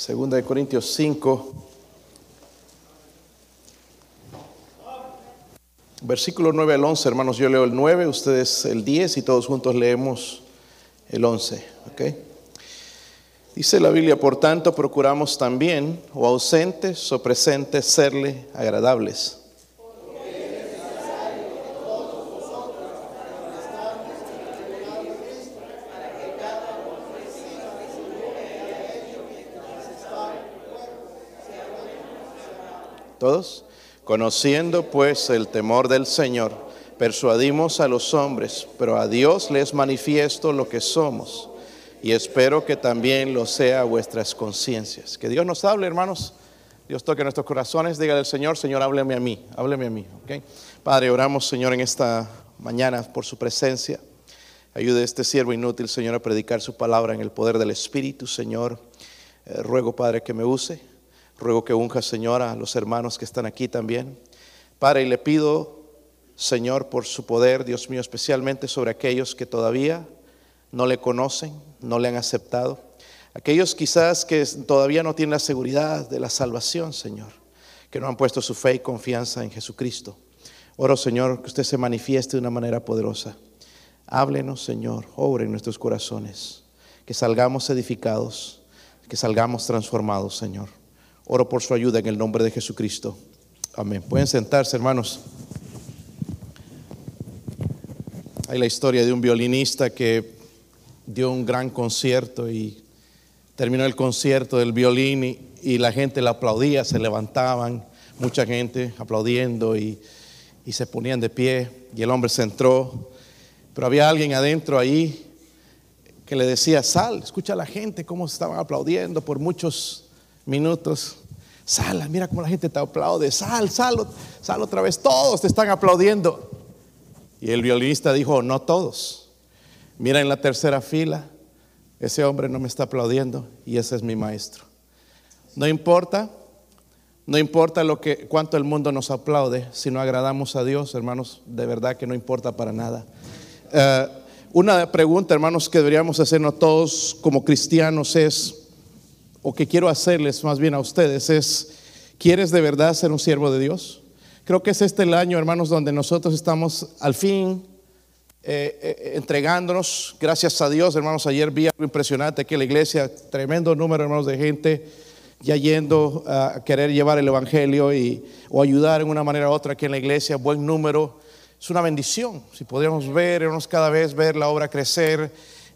Segunda de Corintios 5, versículo 9 al 11, hermanos, yo leo el 9, ustedes el 10 y todos juntos leemos el 11, ¿ok? Dice la Biblia, por tanto, procuramos también, o ausentes o presentes, serle agradables. Todos, conociendo pues el temor del Señor, persuadimos a los hombres, pero a Dios les manifiesto lo que somos y espero que también lo sea vuestras conciencias. Que Dios nos hable, hermanos. Dios toque nuestros corazones. Dígale al Señor, Señor, hábleme a mí, hábleme a mí. ¿okay? Padre, oramos, Señor, en esta mañana por su presencia. Ayude a este siervo inútil, Señor, a predicar su palabra en el poder del Espíritu, Señor. Eh, ruego, Padre, que me use. Ruego que unja, Señor, a los hermanos que están aquí también. Padre, y le pido, Señor, por su poder, Dios mío, especialmente sobre aquellos que todavía no le conocen, no le han aceptado. Aquellos quizás que todavía no tienen la seguridad de la salvación, Señor, que no han puesto su fe y confianza en Jesucristo. Oro, Señor, que usted se manifieste de una manera poderosa. Háblenos, Señor, obre en nuestros corazones, que salgamos edificados, que salgamos transformados, Señor. Oro por su ayuda en el nombre de Jesucristo. Amén. Pueden sentarse, hermanos. Hay la historia de un violinista que dio un gran concierto y terminó el concierto del violín y, la gente le aplaudía, se levantaban, mucha gente aplaudiendo y, y se ponían de pie y el hombre se entró. Pero había alguien adentro ahí que le decía, sal, escucha a la gente cómo se estaban aplaudiendo por muchos minutos. Sal, mira cómo la gente te aplaude, sal, sal, sal otra vez, todos te están aplaudiendo. Y el violinista dijo, no todos. Mira en la tercera fila, ese hombre no me está aplaudiendo y ese es mi maestro. No importa, no importa lo que cuánto el mundo nos aplaude, si no agradamos a Dios, hermanos, de verdad que no importa para nada. Eh, una pregunta, hermanos, que deberíamos hacernos todos como cristianos es, o que quiero hacerles más bien a ustedes, es, ¿quieres de verdad ser un siervo de Dios? Creo que es este el año, hermanos, donde nosotros estamos al fin eh, eh, entregándonos, gracias a Dios, hermanos, ayer vi algo impresionante aquí en la iglesia, tremendo número, hermanos, de gente ya yendo a querer llevar el Evangelio y, o ayudar en una manera u otra aquí en la iglesia, buen número, es una bendición, si podríamos ver, hermanos, cada vez ver la obra crecer,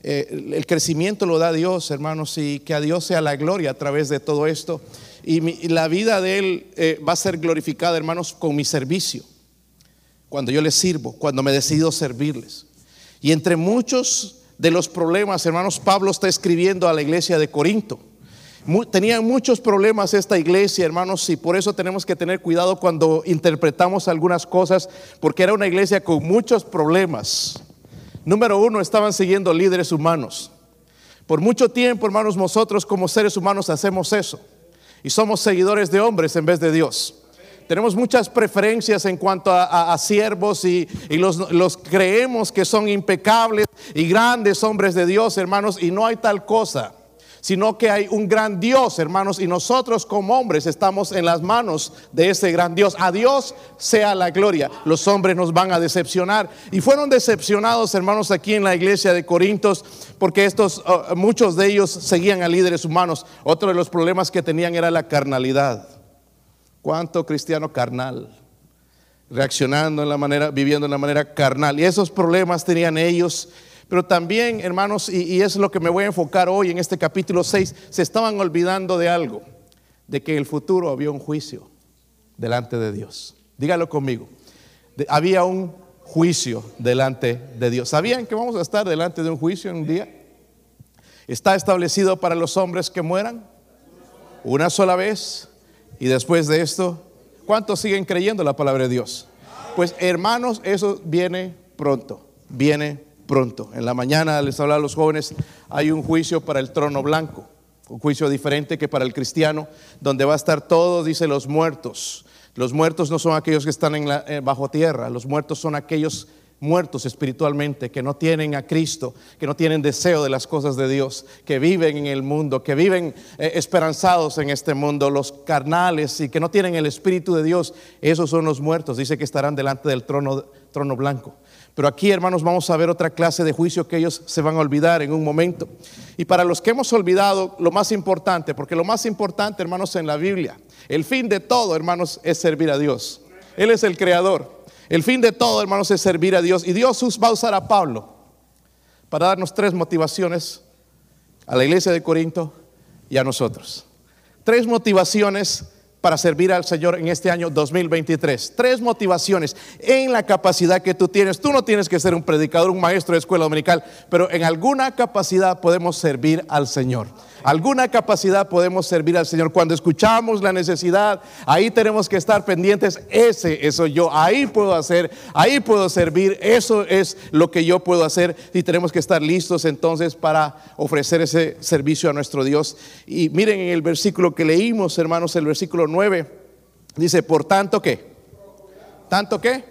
eh, el crecimiento lo da Dios, hermanos, y que a Dios sea la gloria a través de todo esto, y, la vida de Él va a ser glorificada, hermanos, con mi servicio cuando yo les sirvo, cuando me decido servirles. Y entre muchos de los problemas, hermanos, Pablo está escribiendo a la iglesia de Corinto. Tenían muchos problemas esta iglesia, hermanos, y por eso tenemos que tener cuidado cuando interpretamos algunas cosas, porque era una iglesia con muchos problemas. Número uno, estaban siguiendo líderes humanos. Por mucho tiempo, hermanos, nosotros como seres humanos hacemos eso. Y somos seguidores de hombres en vez de Dios. Tenemos muchas preferencias en cuanto a, siervos y, los, creemos que son impecables y grandes hombres de Dios, hermanos, y no hay tal cosa, sino que hay un gran Dios, hermanos, y nosotros como hombres estamos en las manos de ese gran Dios. A Dios sea la gloria. Los hombres nos van a decepcionar. Y fueron decepcionados, hermanos, aquí en la iglesia de Corintios, porque estos, uh, muchos de ellos seguían a líderes humanos. Otro de los problemas que tenían era la carnalidad. ¿Cuánto cristiano carnal? Reaccionando en la manera, viviendo en la manera carnal. Y esos problemas tenían ellos. Pero también, hermanos, y, es lo que me voy a enfocar hoy en este capítulo 6, se estaban olvidando de algo, de que en el futuro había un juicio delante de Dios. Dígalo conmigo. había un juicio delante de Dios. ¿Sabían que vamos a estar delante de un juicio en un día? ¿Está establecido para los hombres que mueran? Una sola vez y después de esto, ¿cuántos siguen creyendo la palabra de Dios? Pues hermanos, eso viene pronto, viene pronto. En la mañana les hablaba a los jóvenes, hay un juicio para el trono blanco, un juicio diferente que para el cristiano, donde va a estar todos, dice, los muertos. Los muertos no son aquellos que están en la, eh, bajo tierra, los muertos son aquellos muertos espiritualmente, que no tienen a Cristo, que no tienen deseo de las cosas de Dios, que viven en el mundo, que viven eh, esperanzados en este mundo, los carnales y que no tienen el Espíritu de Dios, esos son los muertos. Dice que estarán delante del trono, trono blanco. Pero aquí, hermanos, vamos a ver otra clase de juicio que ellos se van a olvidar en un momento. Y para los que hemos olvidado lo más importante, porque lo más importante, hermanos, en la Biblia, el fin de todo, hermanos, es servir a Dios. Él es el creador. El fin de todo, hermanos, es servir a Dios. Y Dios va a usar a Pablo para darnos tres motivaciones a la iglesia de Corinto y a nosotros. Tres motivaciones para servir al Señor en este año 2023. Tres motivaciones en la capacidad que tú tienes. Tú no tienes que ser un predicador, un maestro de escuela dominical, pero en alguna capacidad podemos servir al Señor alguna capacidad podemos servir al Señor. Cuando escuchamos la necesidad, ahí tenemos que estar pendientes. Ese, eso yo, ahí puedo hacer, ahí puedo servir. Eso es lo que yo puedo hacer y tenemos que estar listos entonces para ofrecer ese servicio a nuestro Dios. Y miren en el versículo que leímos, hermanos, el versículo 9, dice, por tanto que, tanto que,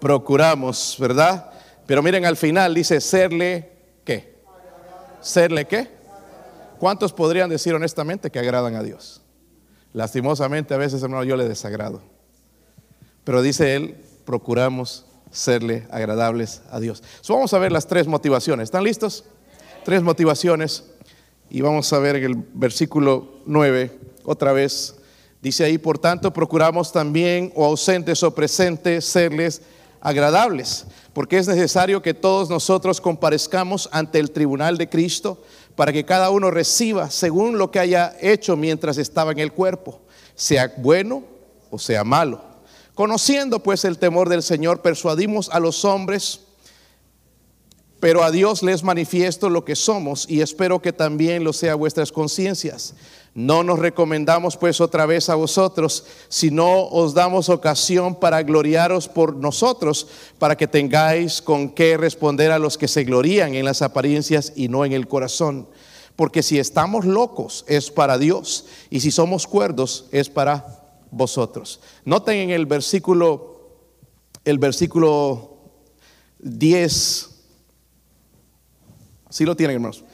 procuramos, ¿verdad? Pero miren al final dice, serle, ¿qué? Serle, ¿qué? ¿Cuántos podrían decir honestamente que agradan a Dios? Lastimosamente a veces, hermano, yo le desagrado. Pero dice él, procuramos serle agradables a Dios. vamos a ver las tres motivaciones. ¿Están listos? Tres motivaciones. Y vamos a ver en el versículo 9, otra vez, dice ahí, por tanto, procuramos también, o ausentes o presentes, serles agradables, porque es necesario que todos nosotros comparezcamos ante el tribunal de Cristo para que cada uno reciba según lo que haya hecho mientras estaba en el cuerpo, sea bueno o sea malo. Conociendo pues el temor del Señor, persuadimos a los hombres, pero a Dios les manifiesto lo que somos y espero que también lo sea vuestras conciencias. No nos recomendamos pues otra vez a vosotros, sino os damos ocasión para gloriaros por nosotros, para que tengáis con qué responder a los que se glorían en las apariencias y no en el corazón. Porque si estamos locos es para Dios y si somos cuerdos es para vosotros. Noten en el versículo, el versículo 10, si lo tienen hermanos.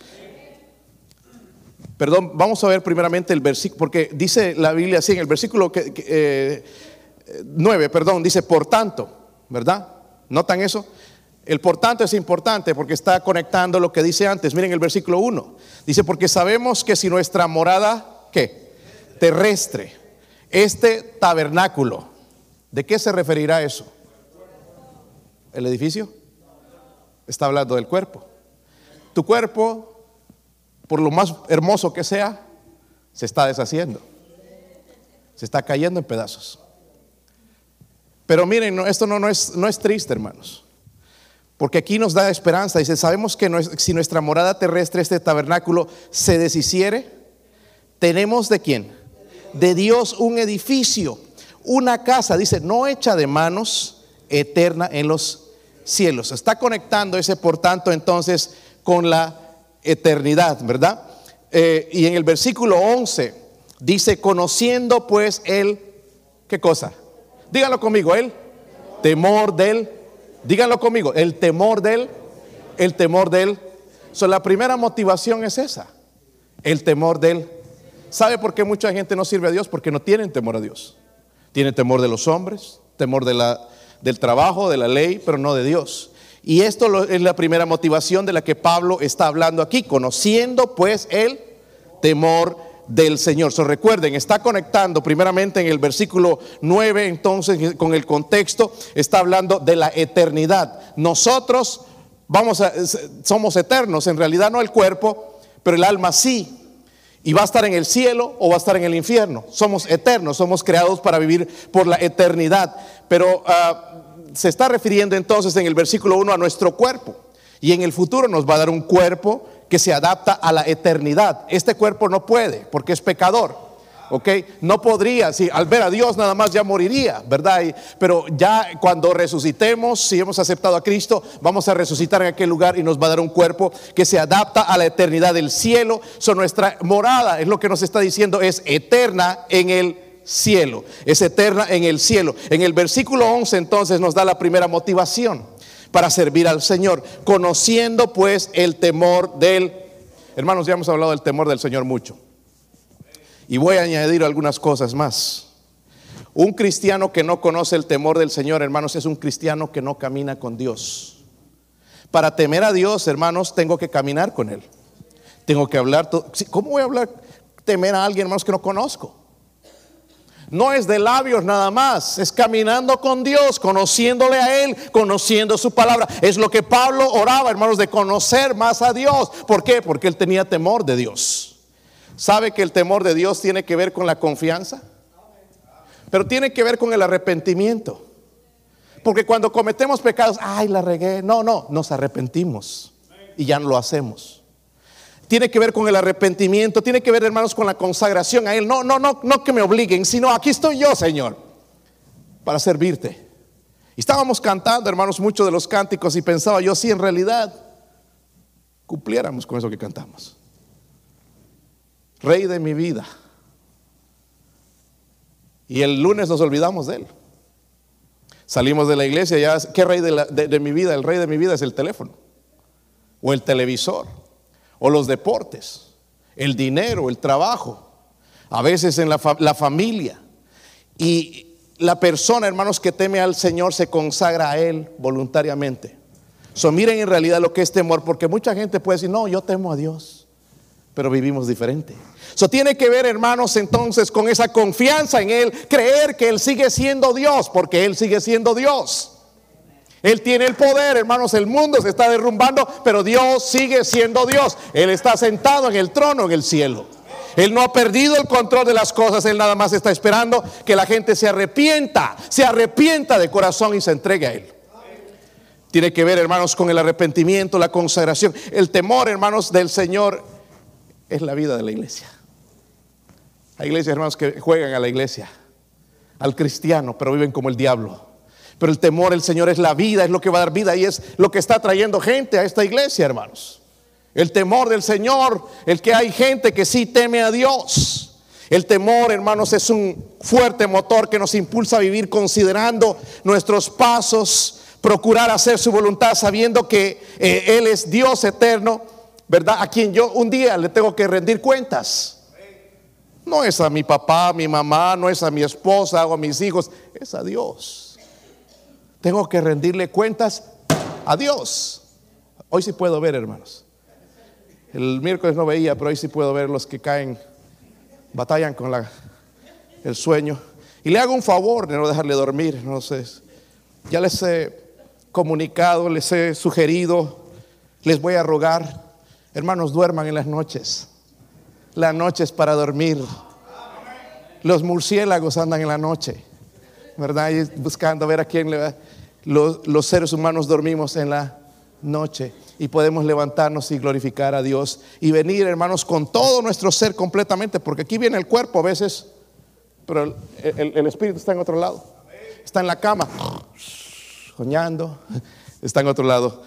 Perdón, vamos a ver primeramente el versículo, porque dice la Biblia así en el versículo que, 9, eh, perdón, dice por tanto, ¿verdad? ¿Notan eso? El por tanto es importante porque está conectando lo que dice antes. Miren el versículo 1. Dice, porque sabemos que si nuestra morada, ¿qué? Terrestre, este tabernáculo, ¿de qué se referirá eso? ¿El edificio? Está hablando del cuerpo. Tu cuerpo por lo más hermoso que sea, se está deshaciendo. Se está cayendo en pedazos. Pero miren, esto no, no, es, no es triste, hermanos. Porque aquí nos da esperanza. Dice, sabemos que si nuestra morada terrestre, este tabernáculo, se deshiciere, tenemos de quién? De Dios un edificio, una casa, dice, no hecha de manos, eterna en los cielos. Está conectando ese, por tanto, entonces, con la eternidad, ¿verdad? Eh, y en el versículo 11 dice, conociendo pues él, ¿qué cosa? Díganlo conmigo, el temor del, díganlo conmigo, el temor del, el temor del. So, la primera motivación es esa, el temor del. ¿Sabe por qué mucha gente no sirve a Dios? Porque no tienen temor a Dios. Tienen temor de los hombres, temor de la, del trabajo, de la ley, pero no de Dios. Y esto es la primera motivación de la que Pablo está hablando aquí, conociendo pues el temor del Señor. Recuerden, está conectando primeramente en el versículo 9, entonces con el contexto, está hablando de la eternidad. Nosotros vamos somos eternos, en realidad no el cuerpo, pero el alma sí. Y va a estar en el cielo o va a estar en el infierno. Somos eternos, somos creados para vivir por la eternidad. Pero uh, se está refiriendo entonces en el versículo 1 a nuestro cuerpo. Y en el futuro nos va a dar un cuerpo que se adapta a la eternidad. Este cuerpo no puede porque es pecador. ¿ok? No podría, si al ver a Dios nada más ya moriría, ¿verdad? pero ya cuando resucitemos, si hemos aceptado a Cristo, vamos a resucitar en aquel lugar y nos va a dar un cuerpo que se adapta a la eternidad del cielo. son nuestra morada, es lo que nos está diciendo, es eterna en el cielo, es eterna en el cielo. En el versículo 11 entonces nos da la primera motivación. para servir al Señor, conociendo pues el temor del... Hermanos, ya hemos hablado del temor del Señor mucho. Y voy a añadir algunas cosas más. Un cristiano que no conoce el temor del Señor, hermanos, es un cristiano que no camina con Dios. Para temer a Dios, hermanos, tengo que caminar con Él. Tengo que hablar. ¿Cómo voy a hablar, temer a alguien, hermanos, que no conozco? No es de labios nada más, es caminando con Dios, conociéndole a Él, conociendo su palabra. Es lo que Pablo oraba, hermanos, de conocer más a Dios. ¿Por qué? Porque él tenía temor de Dios. ¿Sabe que el temor de Dios tiene que ver con la confianza? Pero tiene que ver con el arrepentimiento. Porque cuando cometemos pecados, ay, la regué. No, no, nos arrepentimos y ya no lo hacemos tiene que ver con el arrepentimiento, tiene que ver, hermanos, con la consagración a Él. No, no, no, no que me obliguen, sino aquí estoy yo, Señor, para servirte. Estábamos cantando, hermanos, muchos de los cánticos y pensaba yo, si en realidad cumpliéramos con eso que cantamos. Rey de mi vida. Y el lunes nos olvidamos de Él. Salimos de la iglesia, ya, ¿qué rey de mi vida? El rey de mi vida es el teléfono o el televisor o los deportes, el dinero, el trabajo, a veces en la, familia. Y la persona, hermanos, que teme al Señor se consagra a Él voluntariamente. So, miren en realidad lo que es temor, porque mucha gente puede decir, no, yo temo a Dios, pero vivimos diferente. Eso tiene que ver, hermanos, entonces con esa confianza en Él, creer que Él sigue siendo Dios, porque Él sigue siendo Dios. Él tiene el poder, hermanos, el mundo se está derrumbando, pero Dios sigue siendo Dios. Él está sentado en el trono en el cielo. Él no ha perdido el control de las cosas, Él nada más está esperando que la gente se arrepienta, se arrepienta de corazón y se entregue a Él. Tiene que ver, hermanos, con el arrepentimiento, la consagración. El temor, hermanos, del Señor es la vida de la iglesia. Hay iglesias, hermanos, que juegan a la iglesia, al cristiano, pero viven como el diablo. Pero el temor del Señor es la vida, es lo que va a dar vida y es lo que está trayendo gente a esta iglesia, hermanos. El temor del Señor, el que hay gente que sí teme a Dios. El temor, hermanos, es un fuerte motor que nos impulsa a vivir considerando nuestros pasos, procurar hacer su voluntad sabiendo que eh, Él es Dios eterno, ¿verdad? A quien yo un día le tengo que rendir cuentas. No es a mi papá, a mi mamá, no es a mi esposa o a mis hijos, es a Dios. Tengo que rendirle cuentas a Dios. Hoy sí puedo ver, hermanos. El miércoles no veía, pero hoy sí puedo ver los que caen, batallan con la, el sueño. Y le hago un favor de no dejarle dormir. No sé. Ya les he comunicado, les he sugerido, les voy a rogar, hermanos, duerman en las noches. Las noches para dormir. Los murciélagos andan en la noche, ¿verdad? Y buscando ver a quién le va los, seres humanos dormimos en la noche y podemos levantarnos y glorificar a Dios y venir, hermanos, con todo nuestro ser completamente, porque aquí viene el cuerpo a veces, pero el, espíritu está en otro lado. Está en la cama, soñando, está en otro lado.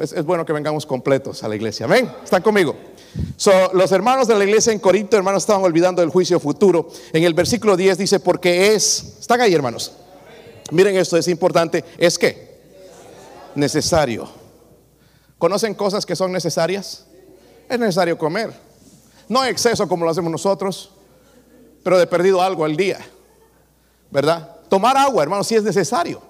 Es, bueno que vengamos completos a la iglesia. Amén. ¿Están conmigo? los hermanos de la iglesia en Corinto, hermanos, estaban olvidando el juicio futuro. En el versículo 10 dice, porque es, están ahí, hermanos. Miren esto, es importante. ¿Es que Necesario. ¿Conocen cosas que son necesarias? Es necesario comer. No exceso como lo hacemos nosotros, pero de perdido algo al día. ¿Verdad? Tomar agua, hermano, si es necesario.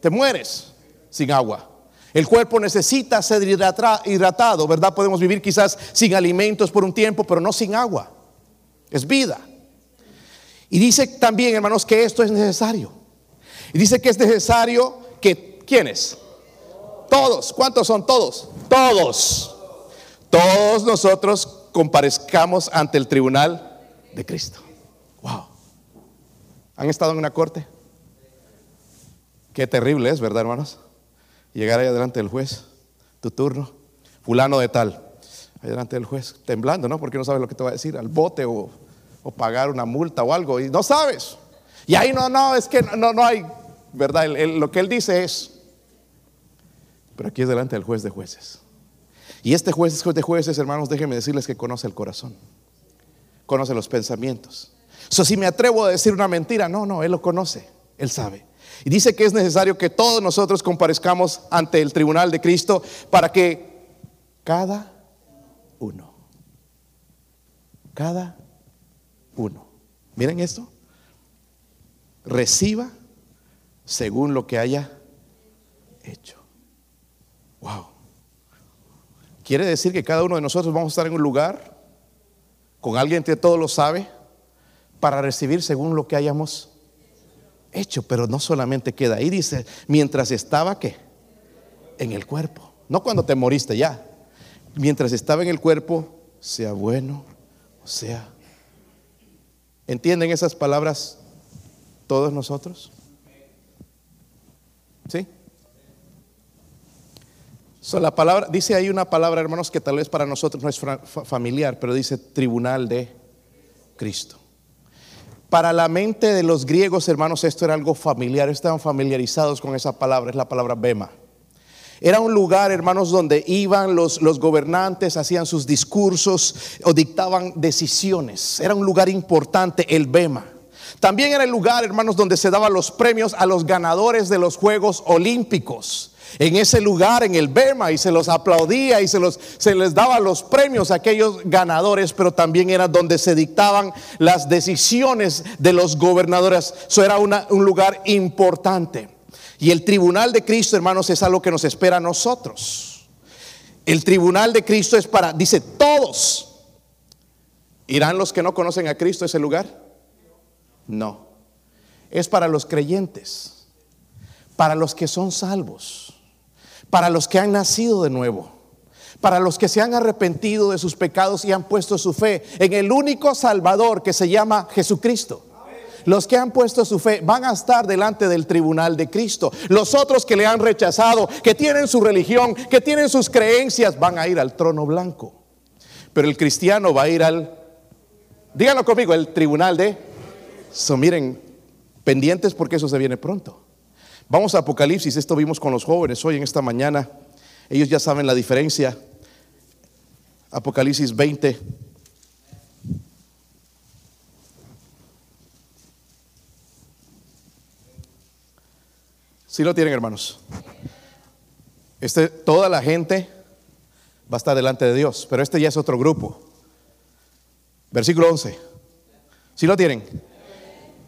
Te mueres sin agua. El cuerpo necesita ser hidratado, ¿verdad? Podemos vivir quizás sin alimentos por un tiempo, pero no sin agua. Es vida. Y dice también, hermanos, que esto es necesario. Y dice que es necesario que, ¿quiénes? Todos. ¿Cuántos son todos? Todos. Todos nosotros comparezcamos ante el tribunal de Cristo. Wow. ¿Han estado en una corte? Qué terrible es, ¿verdad, hermanos? Llegar ahí delante del juez, tu turno, fulano de tal, ahí delante del juez, temblando, ¿no? Porque no sabes lo que te va a decir, al bote o, o pagar una multa o algo, y no sabes. Y ahí no, no, es que no, no hay, ¿verdad? lo que él dice es, pero aquí es delante del juez de jueces. Y este juez de jueces, hermanos, déjenme decirles que conoce el corazón, conoce los pensamientos. So, si me atrevo a decir una mentira, no, no, él lo conoce, él sabe. Y dice que es necesario que todos nosotros comparezcamos ante el tribunal de Cristo para que cada uno, cada uno, miren esto, reciba según lo que haya hecho. Wow. Quiere decir que cada uno de nosotros vamos a estar en un lugar con alguien que todo lo sabe para recibir según lo que hayamos hecho, pero no solamente queda ahí, dice, mientras estaba en el cuerpo, no cuando te moriste ya, mientras estaba en el cuerpo, sea bueno o sea. ¿Entienden esas palabras todos nosotros? ¿Sí? La palabra, dice ahí una palabra, hermanos, que tal vez para nosotros no es familiar, pero dice tribunal de Cristo. Para la mente de los griegos, hermanos, esto era algo familiar, estaban familiarizados con esa palabra, es la palabra bema. Era un lugar, hermanos, donde iban los, los gobernantes, hacían sus discursos o dictaban decisiones. Era un lugar importante, el bema. También era el lugar, hermanos, donde se daban los premios a los ganadores de los Juegos Olímpicos en ese lugar, en el Bema, y se los aplaudía y se, les daba los premios a aquellos ganadores, pero también era donde se dictaban las decisiones de los gobernadores. Eso era un lugar importante. Y el tribunal de Cristo, hermanos, es algo que nos espera a nosotros. El tribunal de Cristo es para, dice, todos. ¿Irán los que no conocen a Cristo a ese lugar? No. Es para los creyentes, para los que son salvos para los que han nacido de nuevo, para los que se han arrepentido de sus pecados y han puesto su fe en el único Salvador que se llama Jesucristo. Los que han puesto su fe van a estar delante del tribunal de Cristo. Los otros que le han rechazado, que tienen su religión, que tienen sus creencias, van a ir al trono blanco. Pero el cristiano va a ir al, díganlo conmigo, el tribunal de... So, miren, pendientes porque eso se viene pronto. Vamos a Apocalipsis, esto vimos con los jóvenes hoy en esta mañana. Ellos ya saben la diferencia. Apocalipsis 20. Si lo tienen, hermanos. Este, toda la gente va a estar delante de Dios, pero este ya es otro grupo. Versículo 11. Si lo tienen?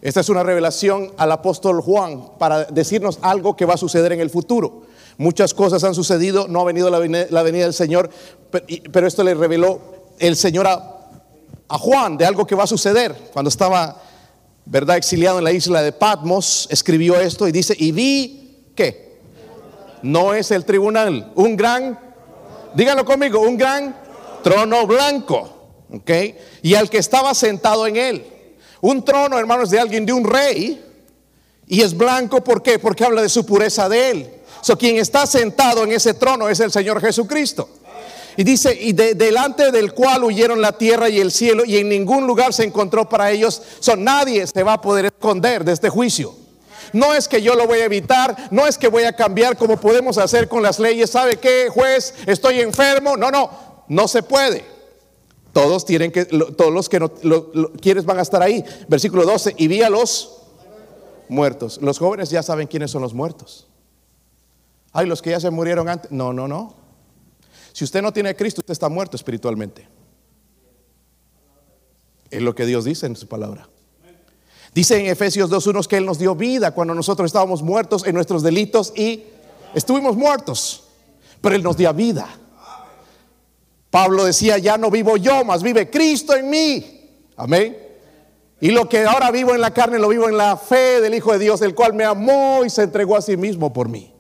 Esta es una revelación al apóstol Juan para decirnos algo que va a suceder en el futuro. Muchas cosas han sucedido, no ha venido la venida, del Señor, pero esto le reveló el Señor a, Juan de algo que va a suceder. Cuando estaba, ¿verdad?, exiliado en la isla de Patmos, escribió esto y dice, y vi que no es el tribunal, un gran, díganlo conmigo, un gran trono blanco, ¿ok? Y al que estaba sentado en él. Un trono, hermanos, de alguien, de un rey. Y es blanco, ¿por qué? Porque habla de su pureza de él. So, quien está sentado en ese trono es el Señor Jesucristo. Y dice, y delante del cual huyeron la tierra y el cielo, y en ningún lugar se encontró para ellos. So, nadie se va a poder esconder de este juicio. No es que yo lo voy a evitar, no es que voy a cambiar como podemos hacer con las leyes. ¿Sabe qué, juez? Estoy enfermo. No, no, no se puede. Todos tienen que, todos los que no quieres van a estar ahí. Versículo 12, y vi a los muertos. Los jóvenes ya saben quiénes son los muertos. Ay, los que ya se murieron antes. No, no, no. Si usted no tiene a Cristo, usted está muerto espiritualmente. Es lo que Dios dice en su palabra. Dice en Efesios 2.1 que Él nos dio vida cuando nosotros estábamos muertos en nuestros delitos y estuvimos muertos, pero Él nos dio vida. Pablo decía, ya no vivo yo, más vive Cristo en mí. Amén. Y lo que ahora vivo en la carne lo vivo en la fe del Hijo de Dios, el cual me amó y se entregó a sí mismo por mí.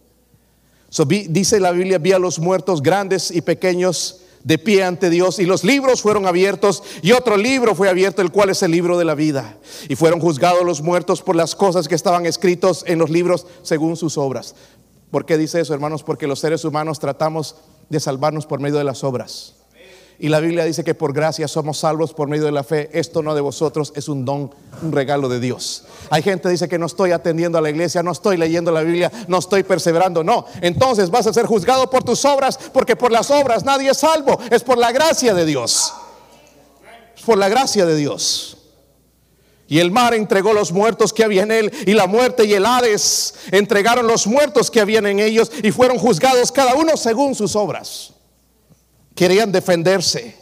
dice la Biblia, vi a los muertos grandes y pequeños de pie ante Dios y los libros fueron abiertos y otro libro fue abierto, el cual es el libro de la vida. Y fueron juzgados los muertos por las cosas que estaban escritos en los libros según sus obras. ¿Por qué dice eso, hermanos? Porque los seres humanos tratamos de salvarnos por medio de las obras. Y la Biblia dice que por gracia somos salvos por medio de la fe. Esto no de vosotros, es un don, un regalo de Dios. Hay gente que dice que no estoy atendiendo a la iglesia, no estoy leyendo la Biblia, no estoy perseverando. No, entonces vas a ser juzgado por tus obras, porque por las obras nadie es salvo. Es por la gracia de Dios. Es por la gracia de Dios. Y el mar entregó los muertos que había en él, y la muerte y el Hades entregaron los muertos que habían en ellos, y fueron juzgados cada uno según sus obras. Querían defenderse.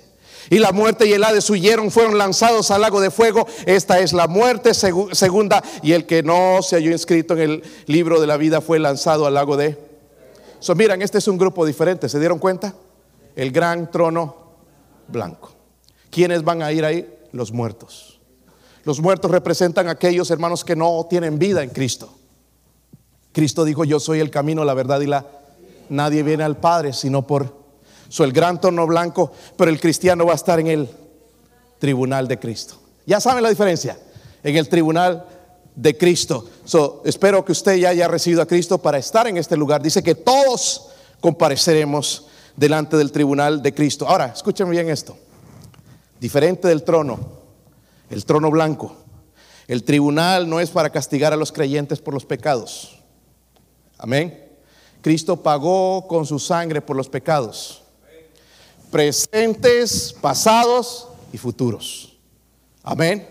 Y la muerte y el Hades huyeron, fueron lanzados al lago de fuego. Esta es la muerte segunda. Y el que no se halló inscrito en el libro de la vida fue lanzado al lago de... So, miran, este es un grupo diferente. ¿Se dieron cuenta? El gran trono blanco. ¿Quiénes van a ir ahí? Los muertos. Los muertos representan a aquellos hermanos que no tienen vida en Cristo. Cristo dijo, yo soy el camino, la verdad y la... Nadie viene al Padre sino por... Soy el gran tono blanco, pero el cristiano va a estar en el tribunal de Cristo. Ya saben la diferencia. En el tribunal de Cristo. So, espero que usted ya haya recibido a Cristo para estar en este lugar. Dice que todos compareceremos delante del tribunal de Cristo. Ahora, escúchenme bien esto. Diferente del trono, el trono blanco. El tribunal no es para castigar a los creyentes por los pecados. Amén. Cristo pagó con su sangre por los pecados. Presentes, pasados y futuros. Amén.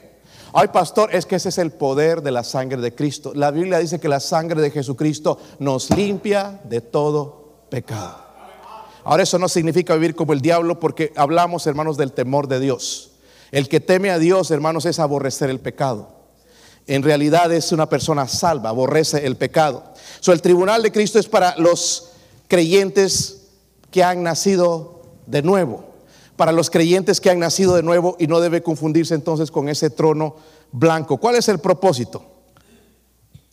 Ay, pastor, es que ese es el poder de la sangre de Cristo. La Biblia dice que la sangre de Jesucristo nos limpia de todo pecado. Ahora eso no significa vivir como el diablo porque hablamos, hermanos, del temor de Dios. El que teme a Dios, hermanos, es aborrecer el pecado. En realidad es una persona salva, aborrece el pecado. So, el tribunal de Cristo es para los creyentes que han nacido de nuevo. Para los creyentes que han nacido de nuevo y no debe confundirse entonces con ese trono blanco. ¿Cuál es el propósito?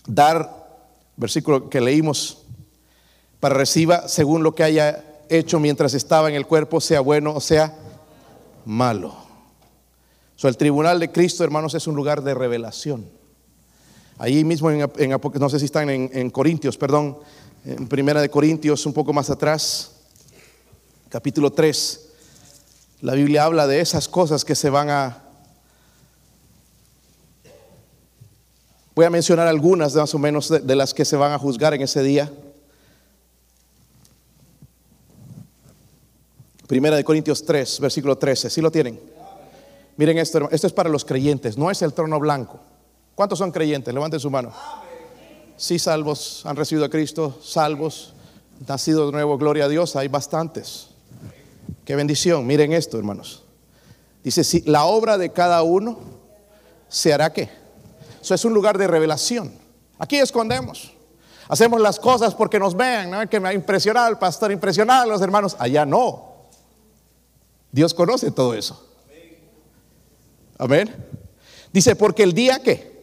Dar, versículo que leímos, para reciba según lo que haya hecho mientras estaba en el cuerpo, sea bueno o sea malo el tribunal de Cristo, hermanos, es un lugar de revelación. Ahí mismo, en, no sé si están en, en, Corintios, perdón, en Primera de Corintios, un poco más atrás, capítulo 3, la Biblia habla de esas cosas que se van a... Voy a mencionar algunas más o menos de, las que se van a juzgar en ese día. Primera de Corintios 3, versículo 13, ¿sí lo tienen? Miren esto, esto es para los creyentes, no es el trono blanco. ¿Cuántos son creyentes? Levanten su mano. Sí, salvos, han recibido a Cristo, salvos, nacido de nuevo, gloria a Dios, hay bastantes. Qué bendición, miren esto, hermanos. Dice, si la obra de cada uno se hará qué? Eso es un lugar de revelación. Aquí escondemos. Hacemos las cosas porque nos vean, ¿no? que me ha impresionado el pastor, impresionado a los hermanos. Allá no. Dios conoce todo eso. Amén. Dice, porque el día que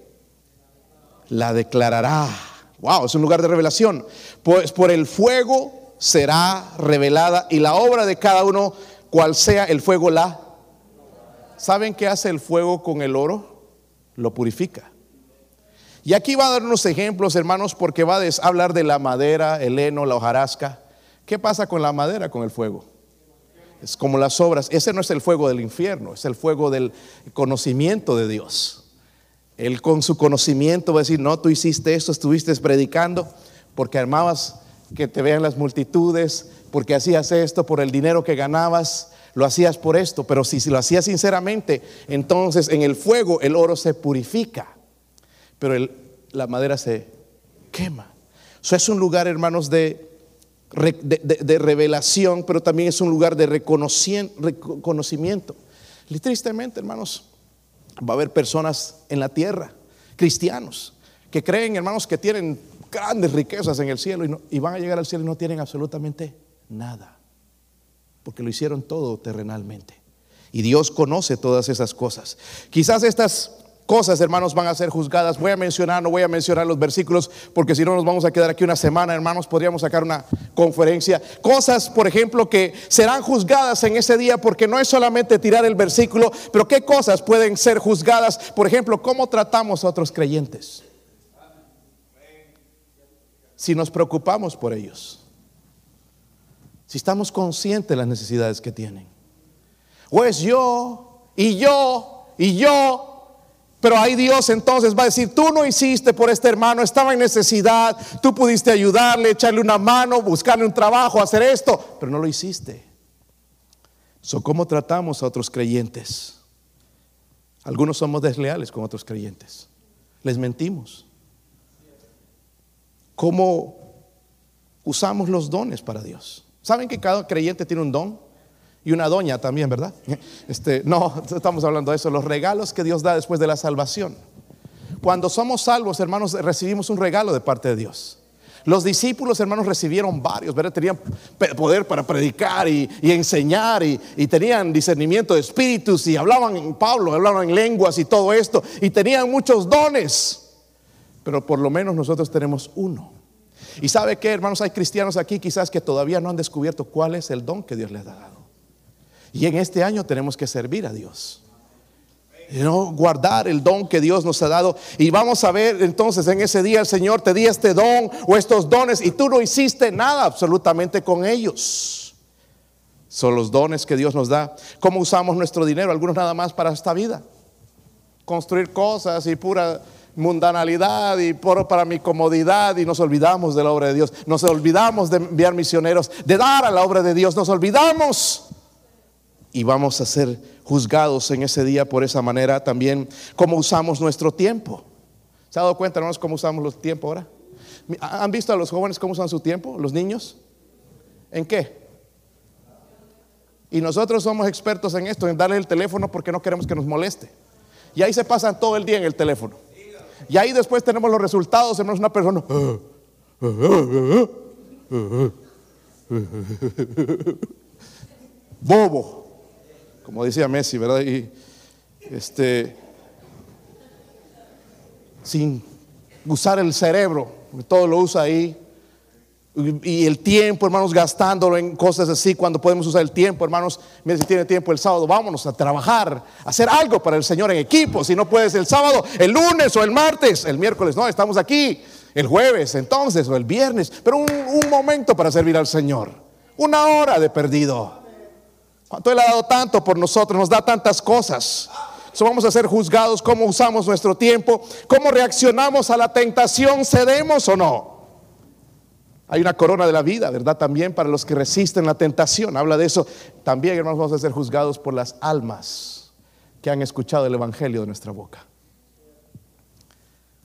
la declarará. Wow, es un lugar de revelación. Pues por el fuego será revelada y la obra de cada uno, cual sea el fuego, la. ¿Saben qué hace el fuego con el oro? Lo purifica. Y aquí va a dar unos ejemplos, hermanos, porque va a hablar de la madera, el heno, la hojarasca. ¿Qué pasa con la madera, con el fuego? Es como las obras. Ese no es el fuego del infierno, es el fuego del conocimiento de Dios. Él con su conocimiento va a decir, no, tú hiciste esto, estuviste predicando porque armabas que te vean las multitudes, porque hacías esto, por el dinero que ganabas, lo hacías por esto, pero si, lo hacías sinceramente, entonces en el fuego el oro se purifica, pero la madera se quema. Eso es un lugar, hermanos, de de, revelación, pero también es un lugar de reconocimiento. Y tristemente, hermanos, va a haber personas en la tierra, cristianos, que creen, hermanos, que tienen grandes riquezas en el cielo y, van a llegar al cielo y no tienen absolutamente nada, porque lo hicieron todo terrenalmente. Y Dios conoce todas esas cosas. Quizás estas cosas, hermanos, van a ser juzgadas. Voy a mencionar, no voy a mencionar los versículos, porque si no nos vamos a quedar aquí una semana, hermanos, podríamos sacar una conferencia. Cosas, por ejemplo, que serán juzgadas en ese día, porque no es solamente tirar el versículo, pero qué cosas pueden ser juzgadas. Por ejemplo, cómo tratamos a otros creyentes. Si nos preocupamos por ellos. Si estamos conscientes de las necesidades que tienen. O es yo, y yo, y yo, pero ahí Dios entonces va a decir, tú no hiciste por este hermano, estaba en necesidad, tú pudiste ayudarle, echarle una mano, buscarle un trabajo, hacer esto, pero no lo hiciste. So, ¿Cómo tratamos a otros creyentes? Algunos somos desleales con otros creyentes. Les mentimos. ¿Cómo usamos los dones para Dios? ¿Saben que cada creyente tiene un don? Y una doña también, ¿verdad? Este, no, estamos hablando de eso, los regalos que Dios da después de la salvación. Cuando somos salvos, hermanos, recibimos un regalo de parte de Dios. Los discípulos, hermanos, recibieron varios, ¿verdad? Tenían poder para predicar y, enseñar y, y, tenían discernimiento de espíritus y hablaban en Pablo, hablaban en lenguas y todo esto y tenían muchos dones. Pero por lo menos nosotros tenemos uno. Y sabe que, hermanos, hay cristianos aquí quizás que todavía no han descubierto cuál es el don que Dios les ha dado. Y en este año tenemos que servir a Dios. No guardar el don que Dios nos ha dado. Y vamos a ver entonces en ese día el Señor te di este don o estos dones y tú no hiciste nada absolutamente con ellos. Son los dones que Dios nos da. ¿Cómo usamos nuestro dinero? Algunos nada más para esta vida. Construir cosas y pura mundanalidad y por, para mi comodidad y nos olvidamos de la obra de Dios. Nos olvidamos de enviar misioneros, de dar a la obra de Dios. Nos olvidamos y vamos a ser juzgados en ese día por esa manera también cómo usamos nuestro tiempo. ¿Se ha dado cuenta, hermanos, cómo usamos los tiempo ahora? ¿Han visto a los jóvenes cómo usan su tiempo? ¿Los niños? ¿En qué? Y nosotros somos expertos en esto, en darle el teléfono porque no queremos que nos moleste. Y ahí se pasan todo el día en el teléfono. Y ahí después tenemos los resultados, hermanos, una persona. Bobo como decía Messi, ¿verdad? Y este, sin usar el cerebro, todo lo usa ahí. Y el tiempo, hermanos, gastándolo en cosas así, cuando podemos usar el tiempo, hermanos, mire si tiene tiempo el sábado, vámonos a trabajar, a hacer algo para el Señor en equipo. Si no puedes el sábado, el lunes o el martes, el miércoles, no, estamos aquí, el jueves entonces o el viernes, pero un, momento para servir al Señor, una hora de perdido. ¿Cuánto Él ha dado tanto por nosotros? Nos da tantas cosas. So vamos a ser juzgados cómo usamos nuestro tiempo, cómo reaccionamos a la tentación, cedemos o no. Hay una corona de la vida, ¿verdad? También para los que resisten la tentación. Habla de eso. También, hermanos, vamos a ser juzgados por las almas que han escuchado el Evangelio de nuestra boca.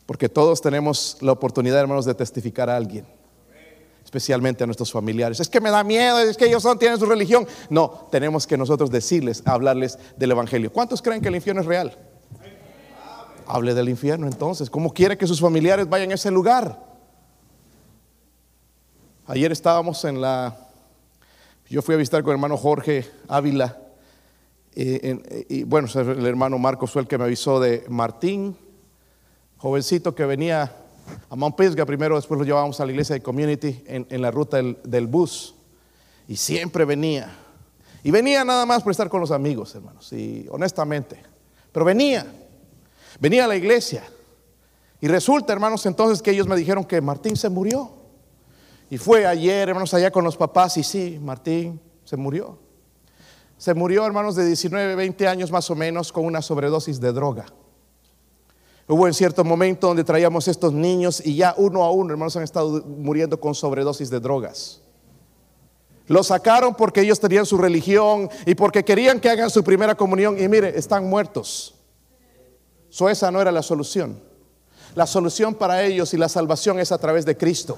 Porque todos tenemos la oportunidad, hermanos, de testificar a alguien especialmente a nuestros familiares. Es que me da miedo, es que ellos son, tienen su religión. No, tenemos que nosotros decirles, hablarles del Evangelio. ¿Cuántos creen que el infierno es real? Hable del infierno entonces. ¿Cómo quiere que sus familiares vayan a ese lugar? Ayer estábamos en la... Yo fui a visitar con el hermano Jorge Ávila. Eh, y bueno, el hermano Marcos fue el que me avisó de Martín, jovencito que venía a Mount primero, después lo llevábamos a la iglesia de community en, la ruta del, bus. Y siempre venía. Y venía nada más por estar con los amigos, hermanos. Y honestamente. Pero venía. Venía a la iglesia. Y resulta, hermanos, entonces que ellos me dijeron que Martín se murió. Y fue ayer, hermanos, allá con los papás. Y sí, Martín se murió. Se murió, hermanos, de 19, 20 años más o menos, con una sobredosis de droga. Hubo en cierto momento donde traíamos estos niños y ya uno a uno, hermanos, han estado muriendo con sobredosis de drogas. Los sacaron porque ellos tenían su religión y porque querían que hagan su primera comunión y mire, están muertos. So esa no era la solución. La solución para ellos y la salvación es a través de Cristo.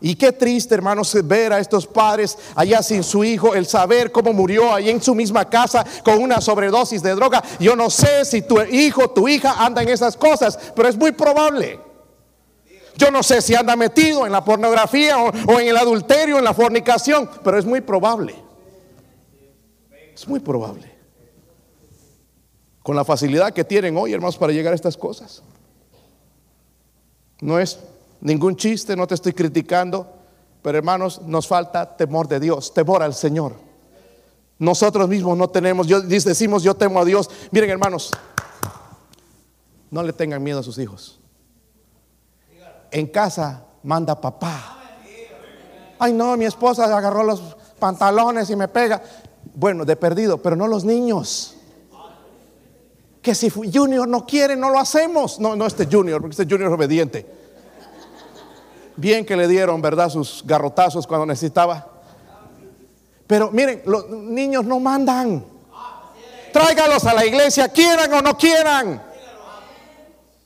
Y qué triste, hermanos, ver a estos padres allá sin su hijo, el saber cómo murió ahí en su misma casa con una sobredosis de droga. Yo no sé si tu hijo, tu hija anda en esas cosas, pero es muy probable. Yo no sé si anda metido en la pornografía o, o en el adulterio, en la fornicación, pero es muy probable. Es muy probable. Con la facilidad que tienen hoy, hermanos, para llegar a estas cosas. No es ningún chiste, no te estoy criticando, pero hermanos, nos falta temor de Dios, temor al Señor. Nosotros mismos no tenemos, yo, decimos yo temo a Dios. Miren hermanos, no le tengan miedo a sus hijos. En casa manda papá. Ay no, mi esposa agarró los pantalones y me pega. Bueno, de perdido, pero no los niños. Que si Junior no quiere, no lo hacemos. No, no este Junior, porque este Junior es obediente. Bien que le dieron, ¿verdad? Sus garrotazos cuando necesitaba. Pero miren, los niños no mandan. tráigalos a la iglesia, quieran o no quieran.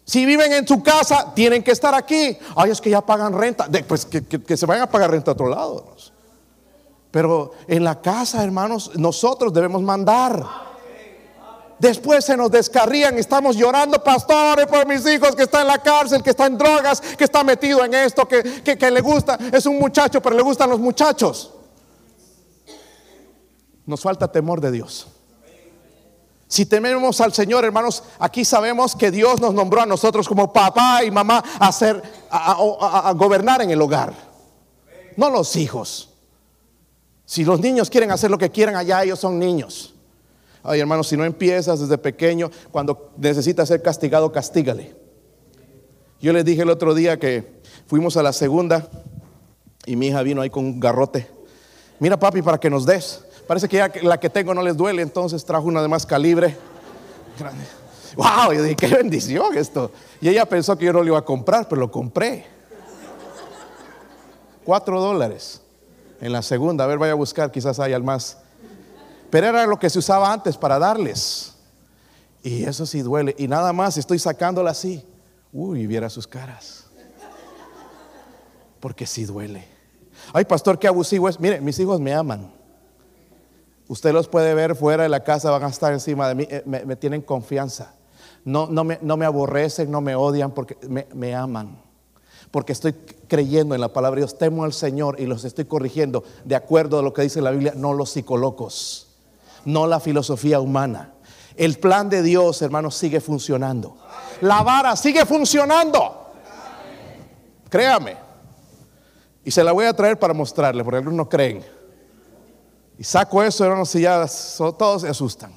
Si viven en su casa, tienen que estar aquí. Ay, es que ya pagan renta. pues que, se vayan a pagar renta a otro lado. Pero en la casa, hermanos, nosotros debemos mandar. Después se nos descarrían, estamos llorando, pastores, por mis hijos que está en la cárcel, que está en drogas, que está metido en esto, que, que le gusta, es un muchacho, pero le gustan los muchachos. Nos falta temor de Dios. Si tememos al Señor, hermanos, aquí sabemos que Dios nos nombró a nosotros como papá y mamá a, hacer, a, gobernar en el hogar, no los hijos. Si los niños quieren hacer lo que quieran allá, ellos son niños. Ay, hermanos, si no empiezas desde pequeño, cuando necesitas ser castigado, castígale. Yo les dije el otro día que fuimos a la segunda y mi hija vino ahí con un garrote. Mira, papi, para que nos des. Parece que ya la que tengo no les duele, entonces trajo una de más calibre. Wow, yo dije, qué bendición esto. Y ella pensó que yo no lo iba a comprar, pero lo compré. Cuatro dólares en la segunda. A ver, vaya a buscar, quizás haya más. Pero era lo que se usaba antes para darles. Y eso sí duele. Y nada más estoy sacándola así. Uy, viera sus caras. Porque sí duele. Ay, pastor, qué abusivo es. Mire, mis hijos me aman. Usted los puede ver fuera de la casa, van a estar encima de mí, eh, me, tienen confianza. No, no, me, no, me, aborrecen, no me odian porque me, aman. Porque estoy creyendo en la palabra de Dios, temo al Señor y los estoy corrigiendo de acuerdo a lo que dice la Biblia, no los psicólogos, no la filosofía humana. El plan de Dios, hermanos, sigue funcionando. La vara sigue funcionando. Créame. Y se la voy a traer para mostrarle, porque algunos no creen. Y saco eso, hermanos, y ya todos se asustan.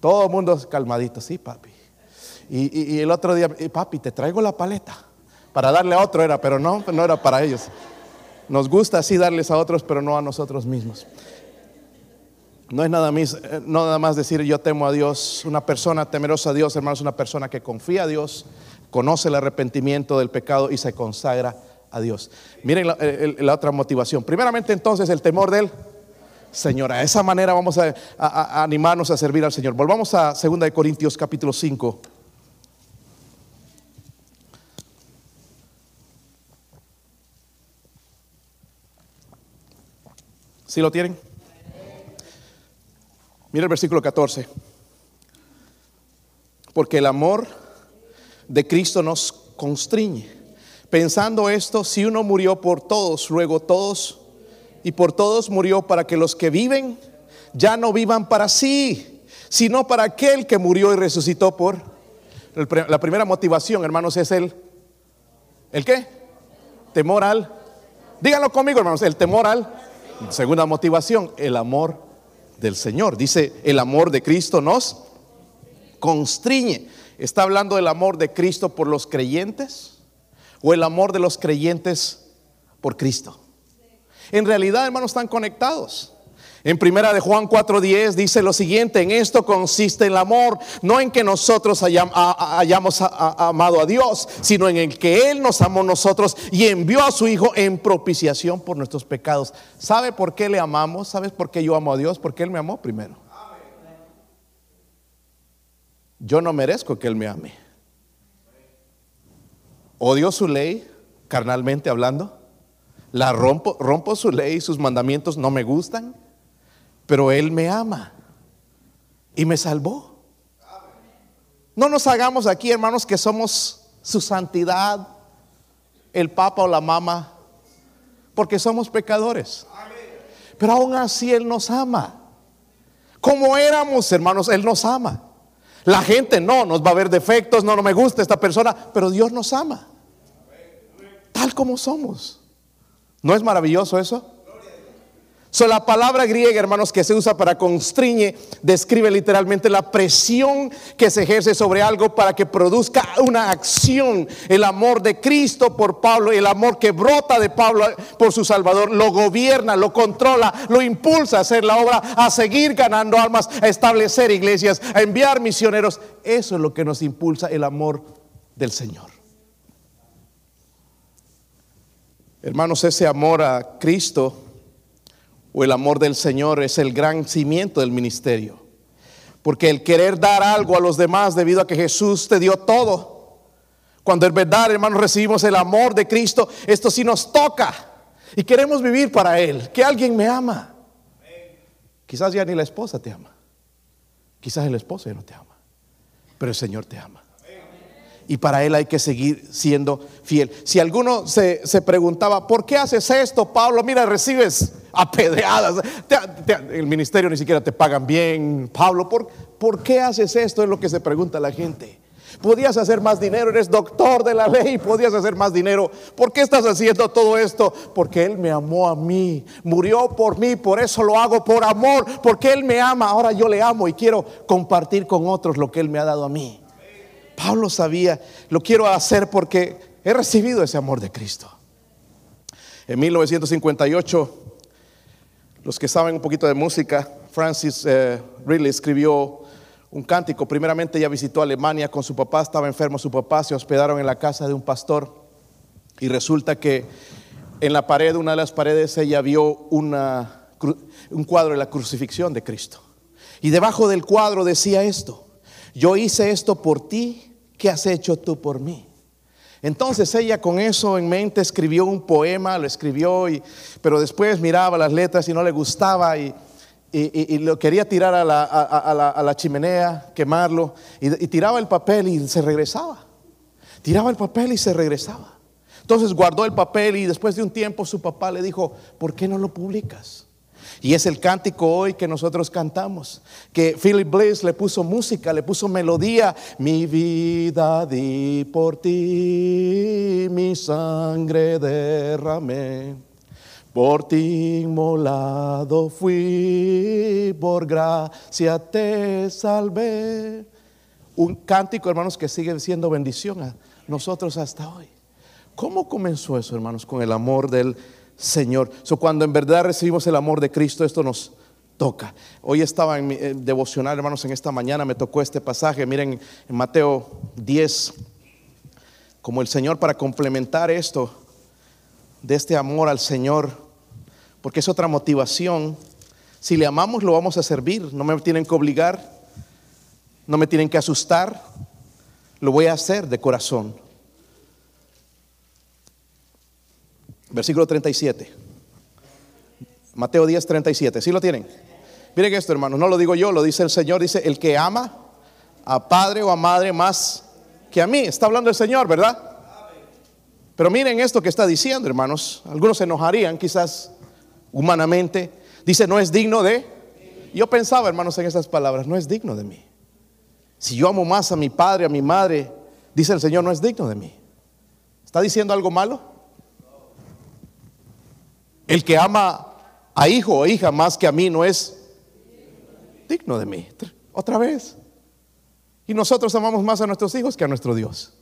Todo el mundo calmadito, sí, papi. Y, el otro día, papi, te traigo la paleta. Para darle a otro era, pero no, no era para ellos. Nos gusta así darles a otros, pero no a nosotros mismos. No es nada más, eh, nada más decir yo temo a Dios. Una persona temerosa a Dios, hermanos, una persona que confía a Dios, conoce el arrepentimiento del pecado y se consagra a Dios. Miren la, otra motivación. Primeramente entonces el temor de Él Señora. De esa manera vamos a, animarnos a servir al Señor. Volvamos a 2 Corintios capítulo 5. ¿Sí lo tienen? Mira el versículo 14. Porque el amor de Cristo nos constriñe. Pensando esto, si uno murió por todos, luego todos y por todos murió para que los que viven ya no vivan para sí, sino para aquel que murió y resucitó por... La primera motivación, hermanos, es el... ¿El qué? Temor al... Díganlo conmigo, hermanos, el temor al... Segunda motivación, el amor del Señor. Dice, el amor de Cristo nos constriñe. ¿Está hablando del amor de Cristo por los creyentes o el amor de los creyentes por Cristo? En realidad, hermanos, están conectados. En primera de Juan 4:10 dice lo siguiente, en esto consiste el amor, no en que nosotros hayamos amado a Dios, sino en el que Él nos amó nosotros y envió a su Hijo en propiciación por nuestros pecados. ¿Sabe por qué le amamos? ¿Sabes por qué yo amo a Dios? Porque Él me amó primero. Yo no merezco que Él me ame. Odio su ley, carnalmente hablando la rompo, rompo su ley, sus mandamientos no me gustan, pero Él me ama y me salvó. No nos hagamos aquí, hermanos, que somos su santidad, el papa o la mama, porque somos pecadores. Pero aún así Él nos ama. Como éramos, hermanos, Él nos ama. La gente no, nos va a ver defectos, no, no me gusta esta persona, pero Dios nos ama. Tal como somos. ¿No es maravilloso eso? So, la palabra griega, hermanos, que se usa para constriñe, describe literalmente la presión que se ejerce sobre algo para que produzca una acción. El amor de Cristo por Pablo, el amor que brota de Pablo por su Salvador, lo gobierna, lo controla, lo impulsa a hacer la obra, a seguir ganando almas, a establecer iglesias, a enviar misioneros. Eso es lo que nos impulsa el amor del Señor. Hermanos, ese amor a Cristo o el amor del Señor es el gran cimiento del ministerio. Porque el querer dar algo a los demás debido a que Jesús te dio todo. Cuando es verdad, hermanos, recibimos el amor de Cristo, esto sí nos toca. Y queremos vivir para Él. Que alguien me ama. Quizás ya ni la esposa te ama. Quizás el esposo ya no te ama. Pero el Señor te ama y para Él hay que seguir siendo fiel. Si alguno se, preguntaba, ¿por qué haces esto, Pablo? Mira, recibes apedreadas. el ministerio ni siquiera te pagan bien, Pablo. ¿por, ¿Por qué haces esto? Es lo que se pregunta la gente. Podías hacer más dinero, eres doctor de la ley, podías hacer más dinero. ¿Por qué estás haciendo todo esto? Porque Él me amó a mí, murió por mí, por eso lo hago por amor, porque Él me ama, ahora yo le amo y quiero compartir con otros lo que Él me ha dado a mí. Pablo sabía, lo quiero hacer porque he recibido ese amor de Cristo. En 1958, los que saben un poquito de música, Francis eh, Ridley escribió un cántico. Primeramente ella visitó Alemania con su papá, estaba enfermo su papá, se hospedaron en la casa de un pastor y resulta que en la pared, una de las paredes, ella vio un cuadro de la crucifixión de Cristo. Y debajo del cuadro decía esto, yo hice esto por ti, ¿qué has hecho tú por mí? Entonces ella con eso en mente escribió un poema, lo escribió, y, pero después miraba las letras y no le gustaba y, lo quería tirar a la, chimenea, quemarlo, y, tiraba el papel y se regresaba. Tiraba el papel y se regresaba. Entonces guardó el papel y después de un tiempo su papá le dijo, ¿por qué no lo publicas? Y es el cántico hoy que nosotros cantamos, que Philip Bliss le puso música, le puso melodía. Mi vida di por ti, mi sangre derramé. Por ti inmolado fui, por gracia te salvé. Un cántico, hermanos, que sigue siendo bendición a nosotros hasta hoy. ¿Cómo comenzó eso, hermanos? Con el amor del Señor. So, cuando en verdad recibimos el amor de Cristo, esto nos toca. Hoy estaba en mi devocional, hermanos, en esta mañana me tocó este pasaje. Miren en Mateo 10, como el Señor para complementar esto, de este amor al Señor, porque es otra motivación. Si le amamos, lo vamos a servir. No me tienen que obligar, no me tienen que asustar. Lo voy a hacer de corazón. Versículo 37. Mateo 10, 37. ¿Sí lo tienen? Miren esto, hermano, no lo digo yo, lo dice el Señor. Dice, el que ama a padre o a madre más que a mí. Está hablando el Señor, ¿verdad? Pero miren esto que está diciendo, hermanos. Algunos se enojarían quizás humanamente. Dice, no es digno de... Yo pensaba, hermanos, en esas palabras, no es digno de mí. Si yo amo más a mi padre, a mi madre, dice el Señor, no es digno de mí. ¿Está diciendo algo malo? El que ama a hijo o hija más que a mí no es digno de mí. Otra vez. Y nosotros amamos más a nuestros hijos que a nuestro Dios.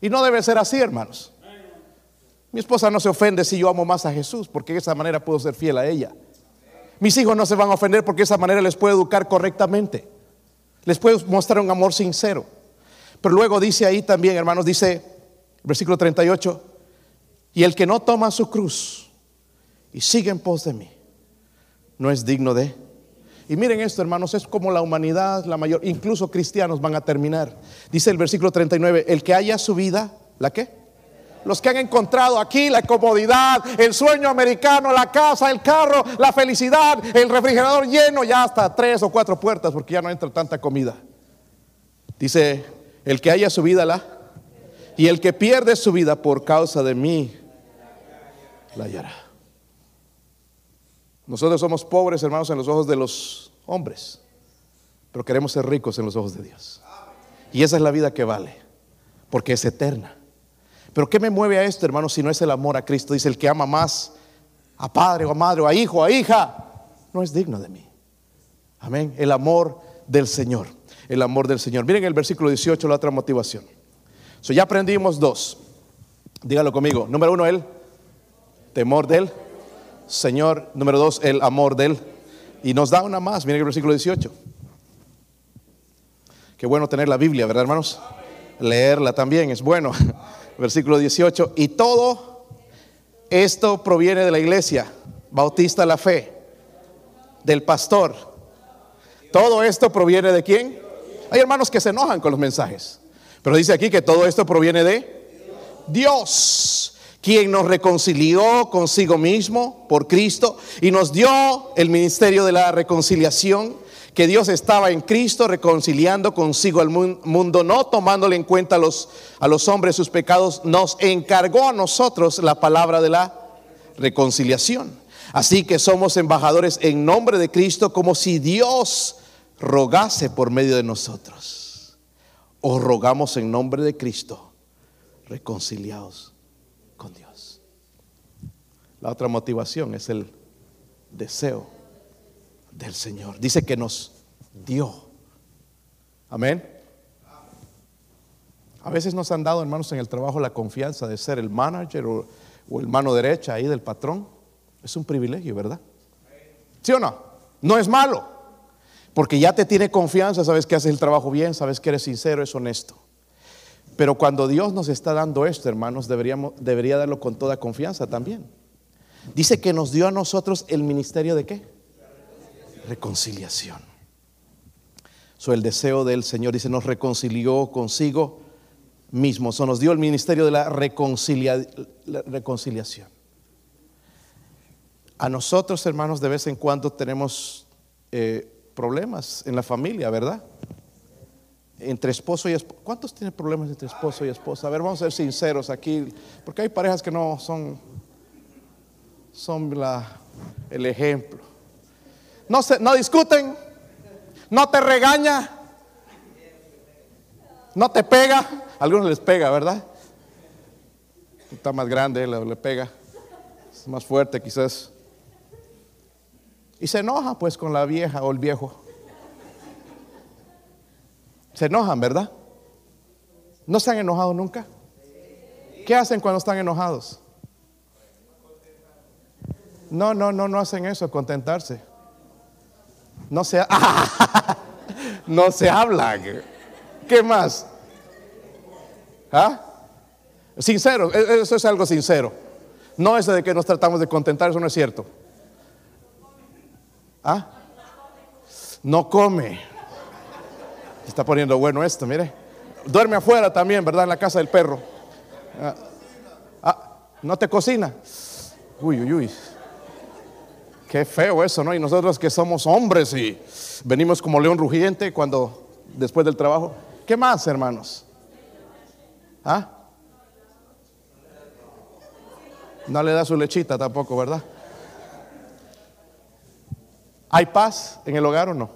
Y no debe ser así, hermanos. Mi esposa no se ofende si yo amo más a Jesús, porque de esa manera puedo ser fiel a ella. Mis hijos no se van a ofender porque de esa manera les puedo educar correctamente. Les puedo mostrar un amor sincero. Pero luego dice ahí también, hermanos, dice, versículo 38, y el que no toma su cruz y sigue en pos de mí, no es digno de... Y miren esto, hermanos, es como la humanidad, la mayor, incluso cristianos van a terminar. Dice el versículo 39, el que haya su vida, ¿la qué? Los que han encontrado aquí la comodidad, el sueño americano, la casa, el carro, la felicidad, el refrigerador lleno, ya hasta tres o cuatro puertas, porque ya no entra tanta comida. Dice, el que haya su vida, la, y el que pierde su vida por causa de mí, la hallará. Nosotros somos pobres, hermanos, en los ojos de los hombres, pero queremos ser ricos en los ojos de Dios. Y esa es la vida que vale, porque es eterna. Pero ¿qué me mueve a esto, hermanos, si no es el amor a Cristo? Dice, el que ama más a padre o a madre o a hijo o a hija, no es digno de mí. Amén. El amor del Señor. El amor del Señor. Miren el versículo 18, la otra motivación. So, ya aprendimos dos. Dígalo conmigo. Número uno, el temor del Señor. Número dos, el amor de Él. Y nos da una más, miren el versículo 18. Qué bueno tener la Biblia, ¿verdad, hermanos? Leerla también es bueno. Versículo 18. Y todo esto proviene de la iglesia, bautista la fe, del pastor, Todo esto proviene de quién? Hay hermanos que se enojan con los mensajes. Pero dice aquí que todo esto proviene de Dios, quien nos reconcilió consigo mismo por Cristo y nos dio el ministerio de la reconciliación, que Dios estaba en Cristo reconciliando consigo al mundo, no tomándole en cuenta a los, a los hombres sus pecados, nos encargó a nosotros la palabra de la reconciliación. Así que somos embajadores en nombre de Cristo como si Dios rogase por medio de nosotros. O rogamos en nombre de Cristo, reconciliados. La otra motivación es el deseo del Señor. Dice que nos dio. Amén. A veces nos han dado, hermanos, en el trabajo la confianza de ser el manager o, el mano derecha ahí del patrón. Es un privilegio, ¿verdad? ¿Sí o no? No es malo. Porque ya te tiene confianza, sabes que haces el trabajo bien, sabes que eres sincero, es honesto. Pero cuando Dios nos está dando esto, hermanos, deberíamos, debería darlo con toda confianza también. Dice que nos dio a nosotros el ministerio de qué? Reconciliación. So, el deseo del Señor dice, nos reconcilió consigo mismo. So, nos dio el ministerio de la, reconciliación. A nosotros, hermanos, de vez en cuando tenemos eh, problemas en la familia, ¿verdad? Entre esposo y esposa. ¿Cuántos tienen problemas entre esposo y esposa? A ver, vamos a ser sinceros aquí, porque hay parejas que no son, son la, el ejemplo. No, se, no discuten, no te regaña, no te pega. Algunos les pega, ¿verdad? Está más grande, le, le pega. Es más fuerte quizás. Y se enoja pues con la vieja o el viejo. Se enojan, ¿verdad? ¿No se han enojado nunca? ¿Qué hacen cuando están enojados? No, no, no, no hacen eso, contentarse. No se, no se habla. ¿Qué más? ¿Ah? Sincero, e, eso es algo sincero. No es de que nos tratamos de contentar, eso no es cierto. ¿Ah? No come. está poniendo bueno esto, mire. Duerme afuera también, ¿verdad? En la casa del perro. Ah, ah, no te cocina. Uy, uy, uy. Qué feo eso, ¿no? Y nosotros que somos hombres y venimos como león rugiente cuando después del trabajo. ¿Qué más, hermanos? ¿Ah? No le da su lechita tampoco, ¿verdad? ¿Hay paz en el hogar o no?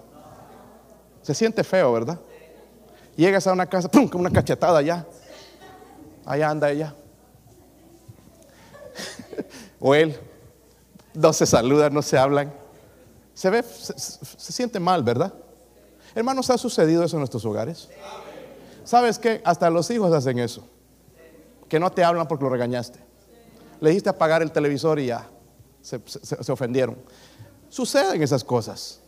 Se siente feo, ¿verdad? Llegas a una casa, ¡pum! con una cachetada allá. Allá anda ella. o él. No se saludan, no se hablan. Se ve, se, siente mal, ¿verdad? Hermanos, ¿ha sucedido eso en nuestros hogares? ¿Sabes qué? Hasta los hijos hacen eso. Que no te hablan porque lo regañaste. Le dijiste apagar el televisor y ya se, se ofendieron. Suceden esas cosas.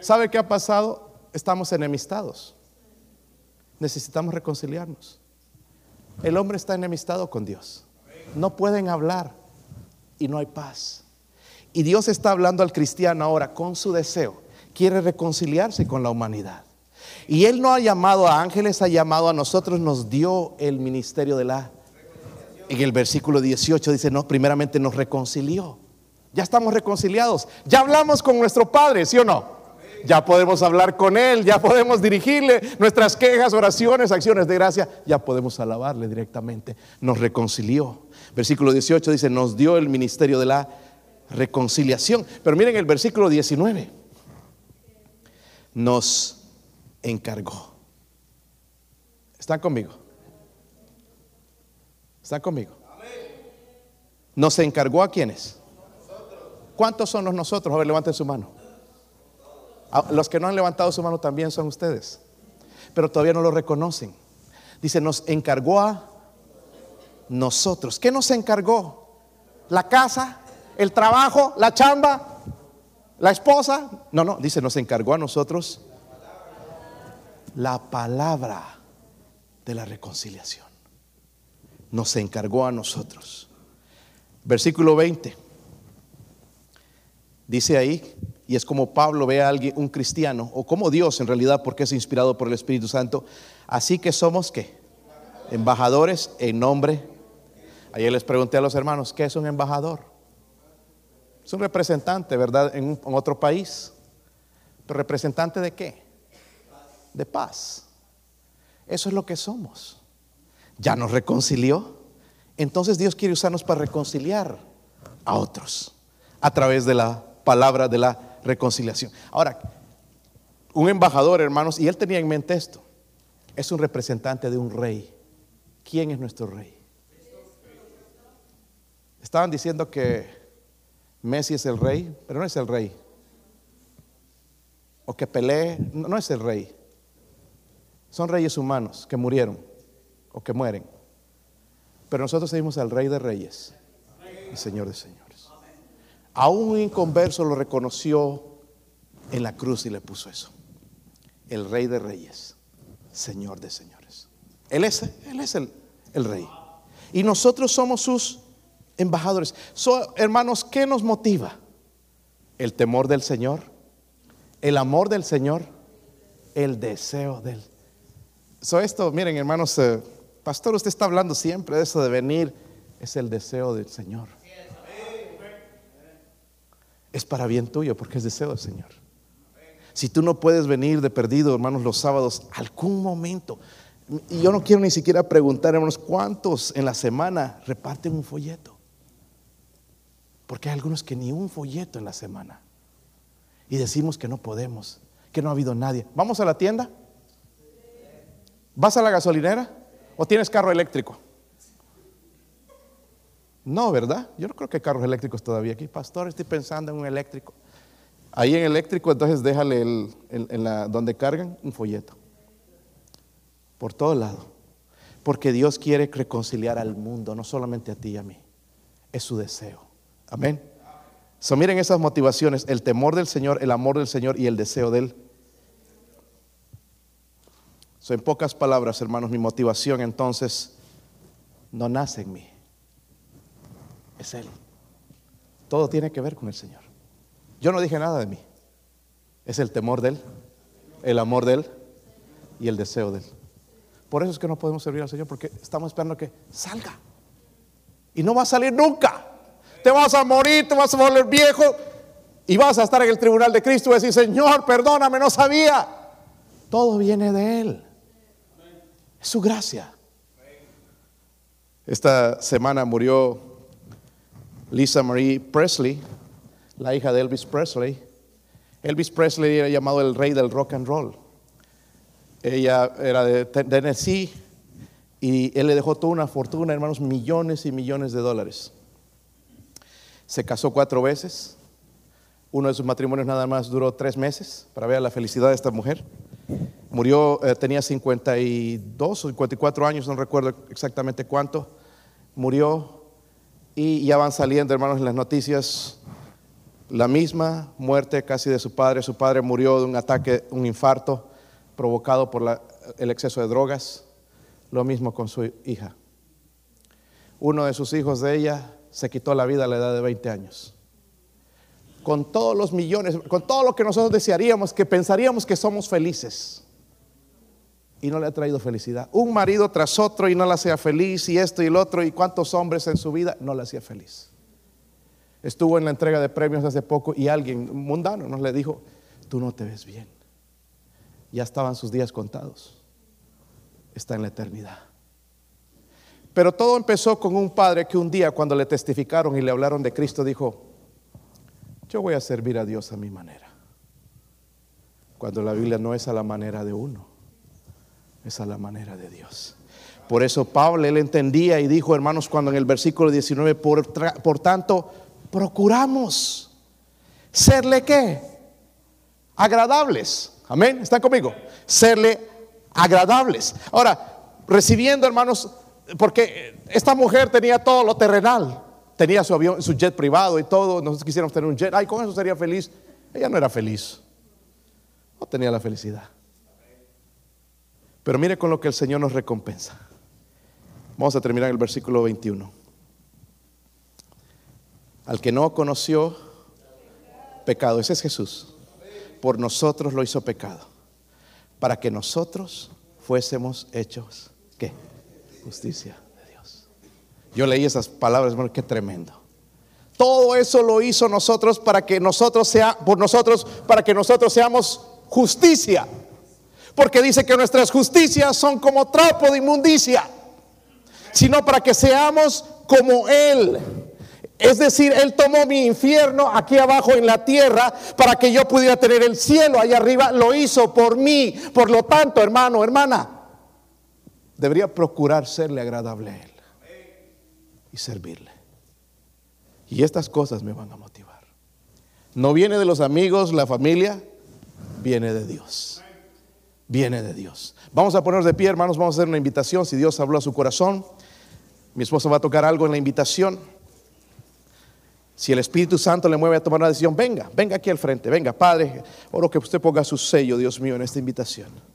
¿Sabe qué ha pasado? Estamos enemistados. Necesitamos reconciliarnos. El hombre está enemistado con Dios. No pueden hablar y no hay paz. Y Dios está hablando al cristiano ahora con su deseo. Quiere reconciliarse con la humanidad. Y Él no ha llamado a ángeles, ha llamado a nosotros, nos dio el ministerio de la... En el versículo 18 dice, no, primeramente nos reconcilió. Ya estamos reconciliados. Ya hablamos con nuestro Padre, ¿sí o no? Ya podemos hablar con Él, ya podemos dirigirle nuestras quejas, oraciones, acciones de gracia, ya podemos alabarle directamente. Nos reconcilió. Versículo 18 dice, nos dio el ministerio de la reconciliación. Pero miren el versículo 19. Nos encargó. ¿Están conmigo? ¿Están conmigo? Nos encargó a quienes? ¿Cuántos son los nosotros? A ver, levanten su mano. Los que no han levantado su mano también son ustedes, pero todavía no lo reconocen. Dice, nos encargó a nosotros. ¿Qué nos encargó? ¿La casa? ¿El trabajo? ¿La chamba? ¿La esposa? No, no, dice, nos encargó a nosotros la palabra de la reconciliación. Nos encargó a nosotros. Versículo 20. Dice ahí, Y es como Pablo ve a alguien, un cristiano, o como Dios en realidad, porque es inspirado por el Espíritu Santo. Así que somos qué? Embajadores en nombre. Ayer les pregunté a los hermanos, ¿qué es un embajador? Es un representante, ¿verdad? En, otro país. ¿Pero representante de qué? De paz. Eso es lo que somos. Ya nos reconcilió. Entonces Dios quiere usarnos para reconciliar a otros a través de la palabra de la reconciliación. Ahora, un embajador, hermanos, y él tenía en mente esto, es un representante de un rey. ¿Quién es nuestro rey? Estaban diciendo que Messi es el rey, pero no es el rey. O que Pelé, no es el rey. Son reyes humanos que murieron o que mueren. Pero nosotros seguimos al rey de reyes y señor de señores. Aún un inconverso lo reconoció en la cruz y le puso eso. El rey de reyes, señor de señores. Él es, él es el, el rey. Y nosotros somos sus embajadores. hermanos, ¿qué nos motiva? El temor del Señor, el amor del Señor, el deseo del So esto, miren hermanos, eh, pastor, usted está hablando siempre de eso de venir, es el deseo del Señor. Es para bien tuyo porque es deseo del Señor. Si tú no puedes venir de perdido, hermanos, los sábados, algún momento, y yo no quiero ni siquiera preguntar, hermanos, cuántos en la semana reparten un folleto. Porque hay algunos que ni un folleto en la semana. Y decimos que no podemos, que no ha habido nadie. ¿Vamos a la tienda? ¿Vas a la gasolinera o tienes carro eléctrico? No, ¿verdad? Yo no creo que hay carros eléctricos todavía aquí. Pastor, estoy pensando en un eléctrico. Ahí en eléctrico, entonces déjale el, donde cargan un folleto. Por todo lado. Porque Dios quiere reconciliar al mundo, no solamente a ti y a mí. Es su deseo. Amén. So, miren esas motivaciones: el temor del Señor, el amor del Señor y el deseo de Él en pocas palabras, hermanos, mi motivación entonces no nace en mí. Es Él. Todo tiene que ver con el Señor. Yo no dije nada de mí. Es el temor de Él, el amor de Él y el deseo de Él. Por eso es que no podemos servir al Señor porque estamos esperando que salga. Y no va a salir nunca. Te vas a morir, te vas a volver viejo y vas a estar en el tribunal de Cristo y decir, Señor, perdóname, no sabía. Todo viene de Él. Es su gracia. Esta semana murió Lisa Marie Presley, la hija de Elvis Presley. Elvis Presley era llamado el rey del rock and roll. Ella era de Tennessee y él le dejó toda una fortuna, hermanos, millones y millones de dólares. Se casó cuatro veces. Uno de sus matrimonios nada más duró tres meses para ver la felicidad de esta mujer. Murió, eh, tenía 52 o 54 años, no recuerdo exactamente cuánto. Murió y ya van saliendo, hermanos, en las noticias la misma muerte casi de su padre. Su padre murió de un ataque, un infarto provocado por el exceso de drogas. Lo mismo con su hija. Uno de sus hijos de ella se quitó la vida a la edad de 20 años. Con todos los millones, con todo lo que nosotros desearíamos, que pensaríamos que somos felices y no le ha traído felicidad. Un marido tras otro y no la hacía feliz y esto y el otro y cuántos hombres en su vida no la hacía feliz. Estuvo en la entrega de premios hace poco y alguien mundano nos le dijo, tú no te ves bien. Ya estaban sus días contados. Está en la eternidad. Pero todo empezó con un padre que un día cuando le testificaron y le hablaron de Cristo dijo, yo voy a servir a Dios a mi manera. Cuando la Biblia no es a la manera de uno. Es la manera de Dios. Por eso Pablo, él entendía y dijo, hermanos, cuando en el versículo 19, por, por tanto, procuramos serle qué? Agradables. Amén. ¿Están conmigo? Serle agradables. Ahora, recibiendo, hermanos, porque esta mujer tenía todo lo terrenal. Tenía su avión, su jet privado y todo. Nosotros quisiéramos tener un jet. Ay, con eso sería feliz. Ella no era feliz. No tenía la felicidad. Pero mire con lo que el Señor nos recompensa. Vamos a terminar el versículo 21. Al que no conoció, pecado. Ese es Jesús. Por nosotros lo hizo pecado. Para que nosotros fuésemos hechos. Justicia de Dios. Yo leí esas palabras, hermano, qué tremendo. Todo eso lo hizo nosotros para que nosotros sea, por nosotros, para que nosotros seamos justicia. Porque dice que nuestras justicias son como trapo de inmundicia, sino para que seamos como Él. Es decir, Él tomó mi infierno aquí abajo en la tierra para que yo pudiera tener el cielo allá arriba. Lo hizo por mí. Por lo tanto, hermano, hermana, debería procurar serle agradable a Él y servirle. Y estas cosas me van a motivar. No viene de los amigos, la familia, viene de Dios. Viene de Dios. Vamos a ponernos de pie, hermanos, vamos a hacer una invitación. Si Dios habló a su corazón, mi esposa va a tocar algo en la invitación. Si el Espíritu Santo le mueve a tomar una decisión, venga, venga aquí al frente, venga, Padre, oro que usted ponga su sello, Dios mío, en esta invitación.